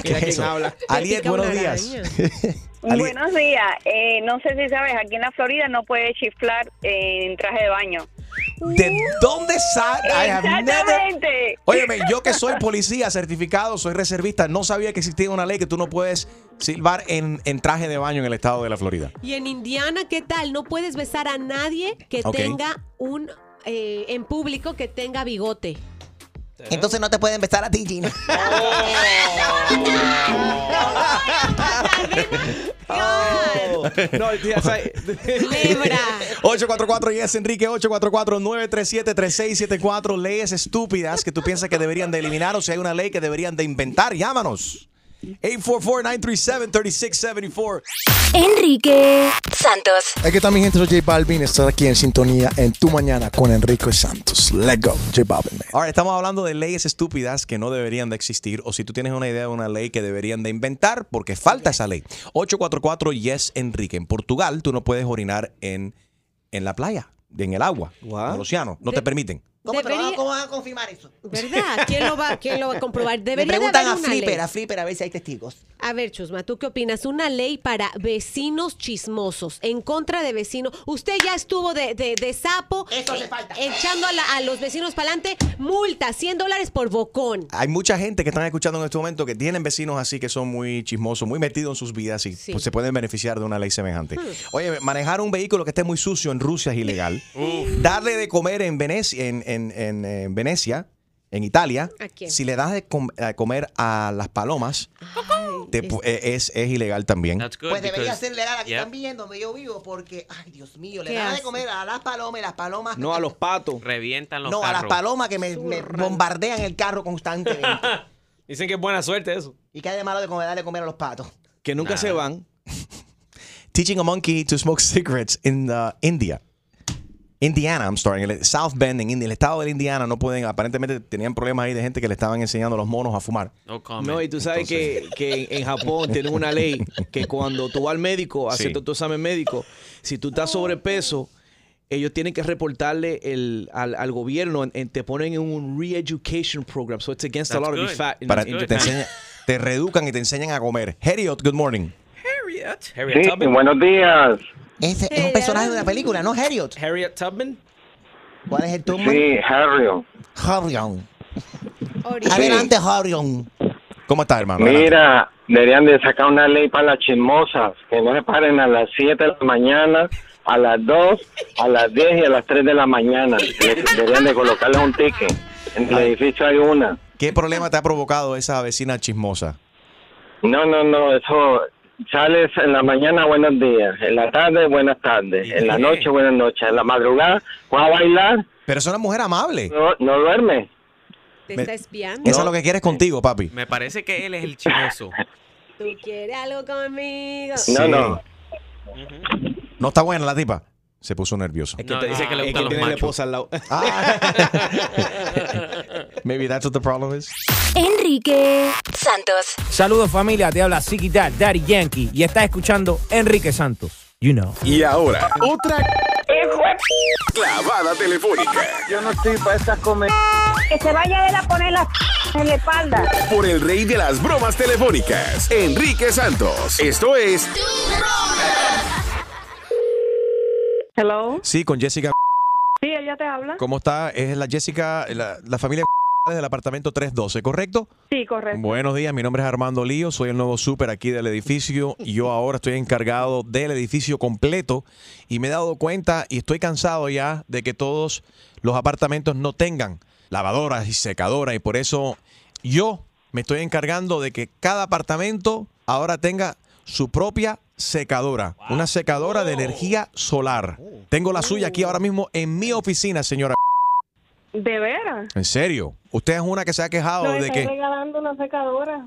Mira quién eso? habla. Aliet, buenos días. Aliet, Buenos días. Eh, no sé si sabes, aquí en la Florida no puedes chiflar en traje de baño. ¿De dónde sale? I have never. Exactamente. Óyeme, yo que soy policía certificado, soy reservista, no sabía que existía una ley que tú no puedes silbar en, en traje de baño en el estado de la Florida. Y en Indiana, ¿qué tal? No puedes besar a nadie que tenga un eh, en público que tenga bigote. Entonces no te pueden besar a ti, Gina. No, ya sabes. Libra. 844 yes Enrique 844 937 3674 leyes estúpidas que tú piensas que deberían de eliminar o si hay una ley que deberían de inventar, llámanos. 844-937-3674. Enrique Santos. Aquí está mi gente, soy J Balvin. Estás aquí en sintonía en tu mañana con Enrique Santos. Let's go, J Balvin. man. Ahora estamos hablando de leyes estúpidas que no deberían de existir o si tú tienes una idea de una ley que deberían de inventar porque falta esa ley. 844 Yes Enrique. En Portugal tú no puedes orinar en, en la playa, en el agua, en el océano. No te permiten. ¿Cómo, van a- Debería- ¿Cómo van a confirmar eso? ¿Verdad? ¿Quién lo va, quién lo va a comprobar? Le Debería de preguntan haber a Flipper, ley. a Flipper a ver si hay testigos. A ver, Chusma, ¿tú qué opinas? Una ley para vecinos chismosos, en contra de vecinos. Usted ya estuvo de, de- de sapo Eso hace eh, falta. echando a, la- a los vecinos para adelante, multa, 100 dólares por bocón. Hay mucha gente que están escuchando en este momento que tienen vecinos así que son muy chismosos, muy metidos en sus vidas y Sí. pues, se pueden beneficiar de una ley semejante. Hmm. Oye, manejar un vehículo que esté muy sucio en Rusia es ilegal. Darle de comer en Venecia, en, en- en, eh, Venecia, en Italia, si le das de com- a comer a las palomas, te es, es ilegal también. Pues debería ser legal aquí también donde yo vivo porque, ay Dios mío, le ¿Qué dan de comer a las palomas y las palomas. No a los patos. Revientan los No, a las palomas que me, me bombardean el carro constantemente. Dicen que es buena suerte eso. ¿Y qué hay de malo de comer, darle de comer a los patos? Que nunca se van. Teaching a monkey to smoke cigarettes in uh, India. Indiana, I'm el South Bend, en el estado de Indiana, no pueden, aparentemente tenían problemas ahí de gente que le estaban enseñando a los monos a fumar. No comment. No, y tú sabes que, que en Japón tienen una ley que cuando tú vas al médico, a hacer Sí. tu examen médico, si tú estás sobrepeso, ellos tienen que reportarle el, al, al gobierno, en- en- te ponen en un re-education program. So it's against a That's lot of good. be fat in, Para, in te, enseña- te reeducan y te enseñan a comer. Harriet, good morning. Harriet. Harriet Sí, buenos días. Ese es un personaje de una película, ¿no? Harriet. Harriet Tubman. ¿Cuál es el Tubman? Sí, Harrion. Harrion. Adelante, Harrion. ¿Cómo estás, hermano? Mira, deberían de sacar una ley para las chismosas, que no se paren a las 7 de la mañana, a las 2, a las 10 y a las 3 de la mañana. Deberían de colocarles un ticket. En el edificio hay una. ¿Qué problema te ha provocado esa vecina chismosa? No, no, no, eso sales en la mañana, buenos días, en la tarde, buenas tardes, en la noche, buenas noches, en la madrugada, vas a bailar, Pero es una mujer amable. no, no duermes. Te está espiando. Eso es lo que quieres contigo, papi. Me parece que él es el chismoso. ¿Tú quieres algo conmigo? Sí. ¿No está buena la tipa? Se puso nervioso. No, dice que le Es gustan los tiene la machos. Maybe that's what the problem is. Enrique Santos. Saludos familia, te habla Siki Dad, Daddy Yankee y estás escuchando Enrique Santos. You know. Y ahora, otra clavada telefónica Yo no estoy para estas comer. Que se vaya él a poner la en la espalda. por el rey de las bromas telefónicas, Enrique Santos. Esto es Hello. Sí, con Jessica. Sí, ella te habla. ¿Cómo está? Es la Jessica, la, la familia del apartamento 312, ¿correcto? Sí, correcto. Buenos días, mi nombre es Armando Lío, soy el nuevo súper aquí del edificio y yo ahora estoy encargado del edificio completo y me he dado cuenta y estoy cansado ya de que todos los apartamentos no tengan lavadoras y secadoras y por eso yo me estoy encargando de que cada apartamento ahora tenga su propia secadora, una secadora de energía solar. Tengo la suya aquí ahora mismo en mi oficina, señora. ¿De veras? En serio, usted es una que se ha quejado de que regalando una secadora.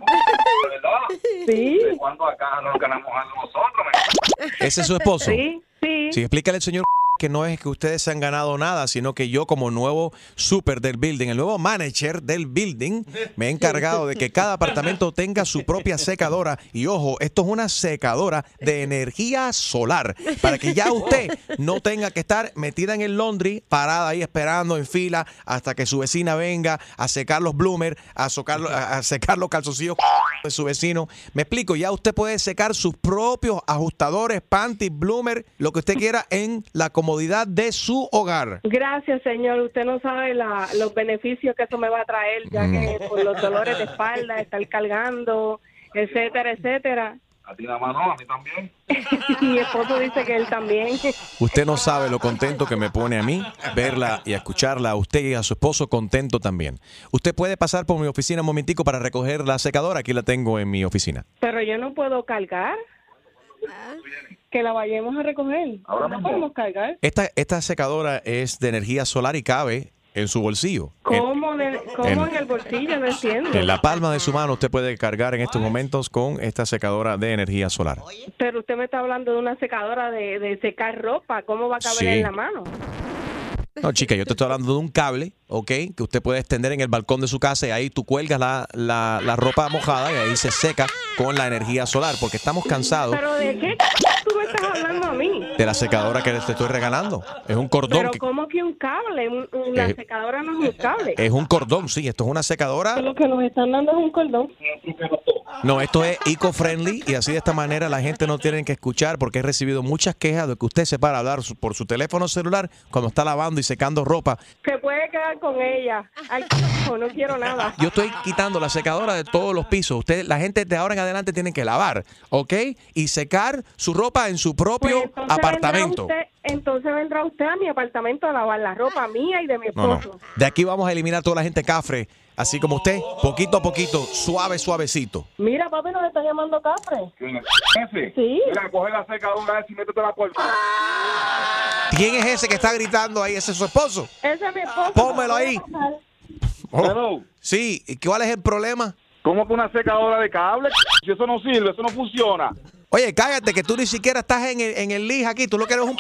Sí. ¿Cuándo acá nos ganamos algo nosotros? ese es su esposo. Sí, sí. Sí, explícale al señor que no es que ustedes se han ganado nada, sino que yo como nuevo super del building, el nuevo manager del building, me he encargado de que cada apartamento tenga su propia secadora. Y ojo, esto es una secadora de energía solar, para que ya usted no tenga que estar metida en el laundry, parada ahí esperando en fila hasta que su vecina venga a secar los bloomers, a, socar- a- a secar los calzoncillos de su vecino. Me explico, ya usted puede secar sus propios ajustadores, panties, bloomer, lo que usted quiera en la comodidad de su hogar. Gracias, señor. Usted no sabe la- los beneficios que eso me va a traer, ya que por los dolores de espalda, estar cargando, etcétera, etcétera. A ti nada más no, a mí también. Mi esposo dice que él también. Usted no sabe lo contento que me pone a mí verla y escucharla a usted y a su esposo contento también. Usted puede pasar por mi oficina un momentico para recoger la secadora, aquí la tengo en mi oficina. Pero yo no puedo cargar. Que la vayamos a recoger. Ahora no mismo. podemos cargar. Esta, esta secadora es de energía solar y cabe en su bolsillo. En- ¿Cómo, de- cómo en- en, el bolsillo? No entiendo. En la palma de su mano usted puede cargar en estos momentos con esta secadora de energía solar. Pero usted me está hablando de una secadora de, de secar ropa. ¿Cómo va a caber Sí. en la mano? No, chica, yo te estoy hablando de un cable, ¿ok? Que usted puede extender en el balcón de su casa y ahí tú cuelgas la, la- la ropa mojada y ahí se seca con la energía solar, porque estamos cansados ¿Pero de qué tú me estás hablando a mí? de la secadora que te estoy regalando. Es un cordón. Pero que- ¿cómo que un cable? Un- un- la Eh, secadora no es un cable. es un cordón, sí, esto es una secadora. Lo que nos están dando es un cordón. No, esto es eco-friendly y así de esta manera la gente no tiene que escuchar porque he recibido muchas quejas de que usted se para a hablar por su teléfono celular cuando está lavando y secando ropa. Se puede quedar con ella. Ay, no quiero nada. Yo estoy quitando la secadora de todos los pisos. Usted, la gente de ahora en adelante tiene que lavar, ¿ok? Y secar su ropa en su propio Pues entonces apartamento. vendrá usted- entonces vendrá usted a mi apartamento a lavar la ropa mía y de mi esposo. no. De aquí vamos a eliminar toda la gente cafre, así como usted, poquito a poquito, suave, suavecito. Mira, papi, nos está llamando Cafre. Ese. Sí. Mira, coge la secadora y métetela por... ¿Quién es ese que está gritando ahí? ¿Ese es su esposo? Ese es mi esposo. Pónmelo ahí. Hello. Sí, ¿y cuál es el problema? ¿Cómo que una secadora de cable? Si eso no sirve, eso no funciona. Oye, cállate, que tú ni siquiera estás en el, en el lij aquí. Tú lo que eres un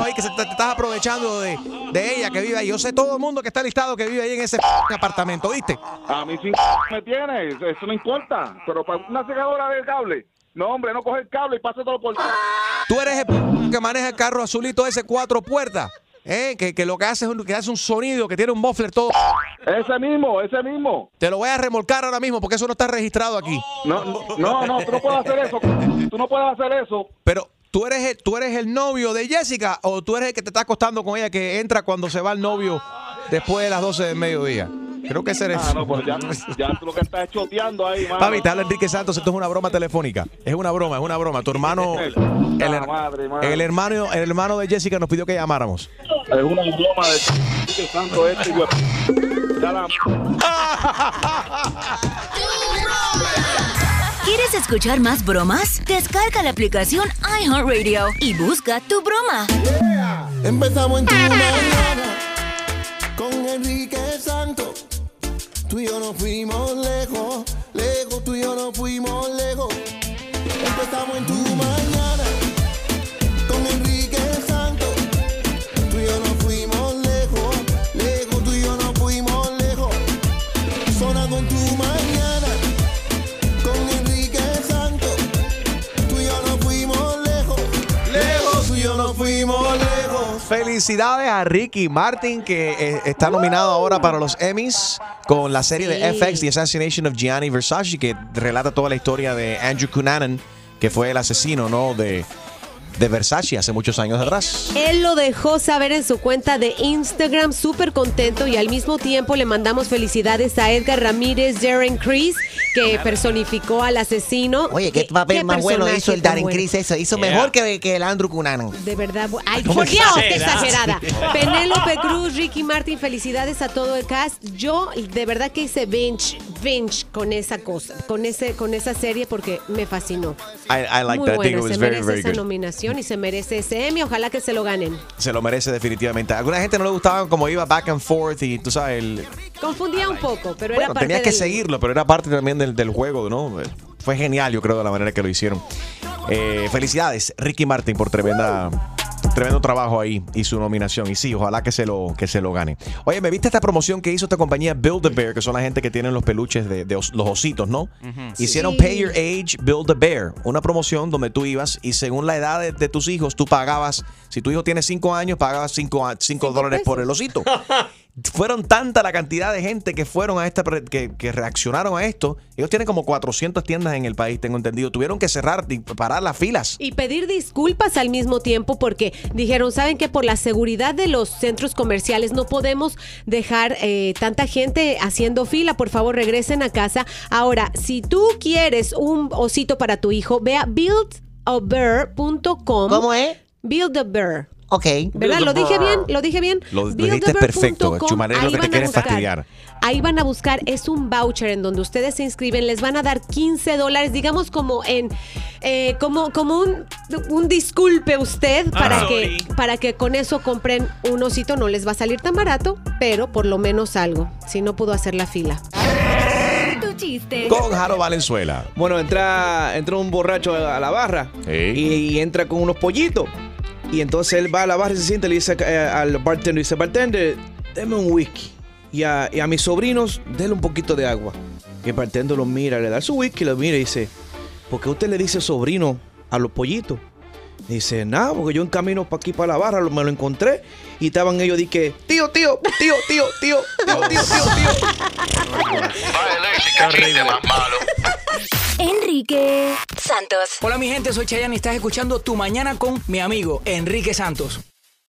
ahí que se te, te estás aprovechando de, de ella que vive ahí. Yo sé todo el mundo que está listado que vive ahí en ese apartamento, ¿viste? A mí sin me tiene, eso, eso no importa. Pero para una secadora de cable, no, hombre, no coge el cable y pase todo por... Tú eres el que maneja el carro azulito ese cuatro puertas, ¿eh? que, que lo que hace es un, que hace un sonido, que tiene un muffler todo. Ese mismo, ese mismo. Te lo voy a remolcar ahora mismo porque eso no está registrado aquí. No, no, no, no, tú no puedes hacer eso. Tú no puedes hacer eso. Pero ¿tú eres, el, ¿tú eres el novio de Jessica o tú eres el que te está acostando con ella que entra cuando se va el novio después de las 12 del mediodía? Creo que ese eres. Ah, no, pues ya, ya tú lo que estás es choteando ahí, mano. Papi, te habla Enrique Santos, esto es una broma telefónica. Es una broma, es una broma. Tu hermano, el, madre. el hermano, el hermano de Jessica nos pidió que llamáramos. Es una broma de que santo este, la... ¿Quieres escuchar más bromas? Descarga la aplicación iHeartRadio y busca tu broma. Empezamos en tu mañana con Enrique Santos. Tú y yo nos fuimos lejos, lejos, tú y yo nos fuimos lejos. Empezamos en tu mañana Felicidades a Ricky Martin, que eh, está nominado ahora para los Emmys con la serie de. FX, The Assassination of Gianni Versace, que relata toda la historia de Andrew Cunanan, que fue el asesino ¿no? de, de Versace hace muchos años atrás. Él lo dejó saber en su cuenta de Instagram, súper contento y al mismo tiempo le mandamos felicidades a Edgar Ramírez, Darren Criss, que personificó al asesino. Oye, qué papel más bueno hizo el Darren bueno. Criss eso. Hizo Yeah. mejor que, que el Andrew Cunanan. De verdad, ay, ¿Cómo por Dios, qué exagerada. Penélope Cruz, Ricky Martin, felicidades a todo el cast. Yo de verdad que hice binge, binge con esa cosa, con ese, con esa serie porque me fascinó. I, I like Muy that. I think it was se very, merece very esa good. nominación y se merece ese Emmy. Ojalá que se lo ganen. Se lo merece definitivamente. A alguna gente no le gustaba como iba back and forth y tú sabes, el, Confundía un poco, pero Bueno, era parte tenías que del- seguirlo, pero era parte también del, del juego, ¿no? Fue genial, yo creo, de la manera que lo hicieron. Eh, felicidades, Ricky Martin, por tremenda, tremendo trabajo ahí y su nominación. Y sí, ojalá que se lo, que se lo gane. Oye, ¿me viste esta promoción que hizo esta compañía Build a Bear, que son la gente que tienen los peluches de, de os- los ositos, ¿no? Hicieron Sí. Pay Your Age, Build a Bear, una promoción donde tú ibas y según la edad de, de tus hijos, tú pagabas, si tu hijo tiene 5 años, pagabas 5 dólares por el osito. Fueron tanta la cantidad de gente que fueron a esta que reaccionaron a esto. Ellos tienen como 400 tiendas en el país, tengo entendido. Tuvieron que cerrar y parar las filas. Y pedir disculpas al mismo tiempo porque dijeron, saben que por la seguridad de los centros comerciales no podemos dejar eh, tanta gente haciendo fila, por favor regresen a casa. Ahora, si tú quieres un osito para tu hijo, ve a buildabear.com. ¿Cómo es? Build a Bear. Ok. ¿Verdad? ¿Lo dije bien? ¿Lo dije bien? Lo, lo dijiste perfecto. Es lo ahí que te van a quiere buscar. fastidiar. Ahí van a buscar, es un voucher en donde ustedes se inscriben, les van a dar 15 dólares, digamos como en, eh, como, como un, un disculpe usted para Ah, que, sorry. para que con eso compren un osito, no les va a salir tan barato, pero por lo menos algo, si no pudo hacer la fila. Tu chiste. Con Jaro Valenzuela. Bueno, entra, entra un borracho a la barra y, y entra con unos pollitos. Y entonces él va a la barra y se siente le dice eh, al bartender, dice, bartender, deme un whisky. Y a, a mis sobrinos, déle un poquito de agua. Y el bartender lo mira, le da su whisky, lo mira y dice, ¿por qué usted le dice sobrino a los pollitos? Dice, nada, porque yo en camino para aquí, para la barra, me lo encontré y estaban ellos, di que, tío, tío, tío, tío, tío, tío, tío, tío, tío. Enrique Santos. Hola mi gente, soy Chayanne y estás escuchando Tu Mañana con mi amigo Enrique Santos.